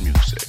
music.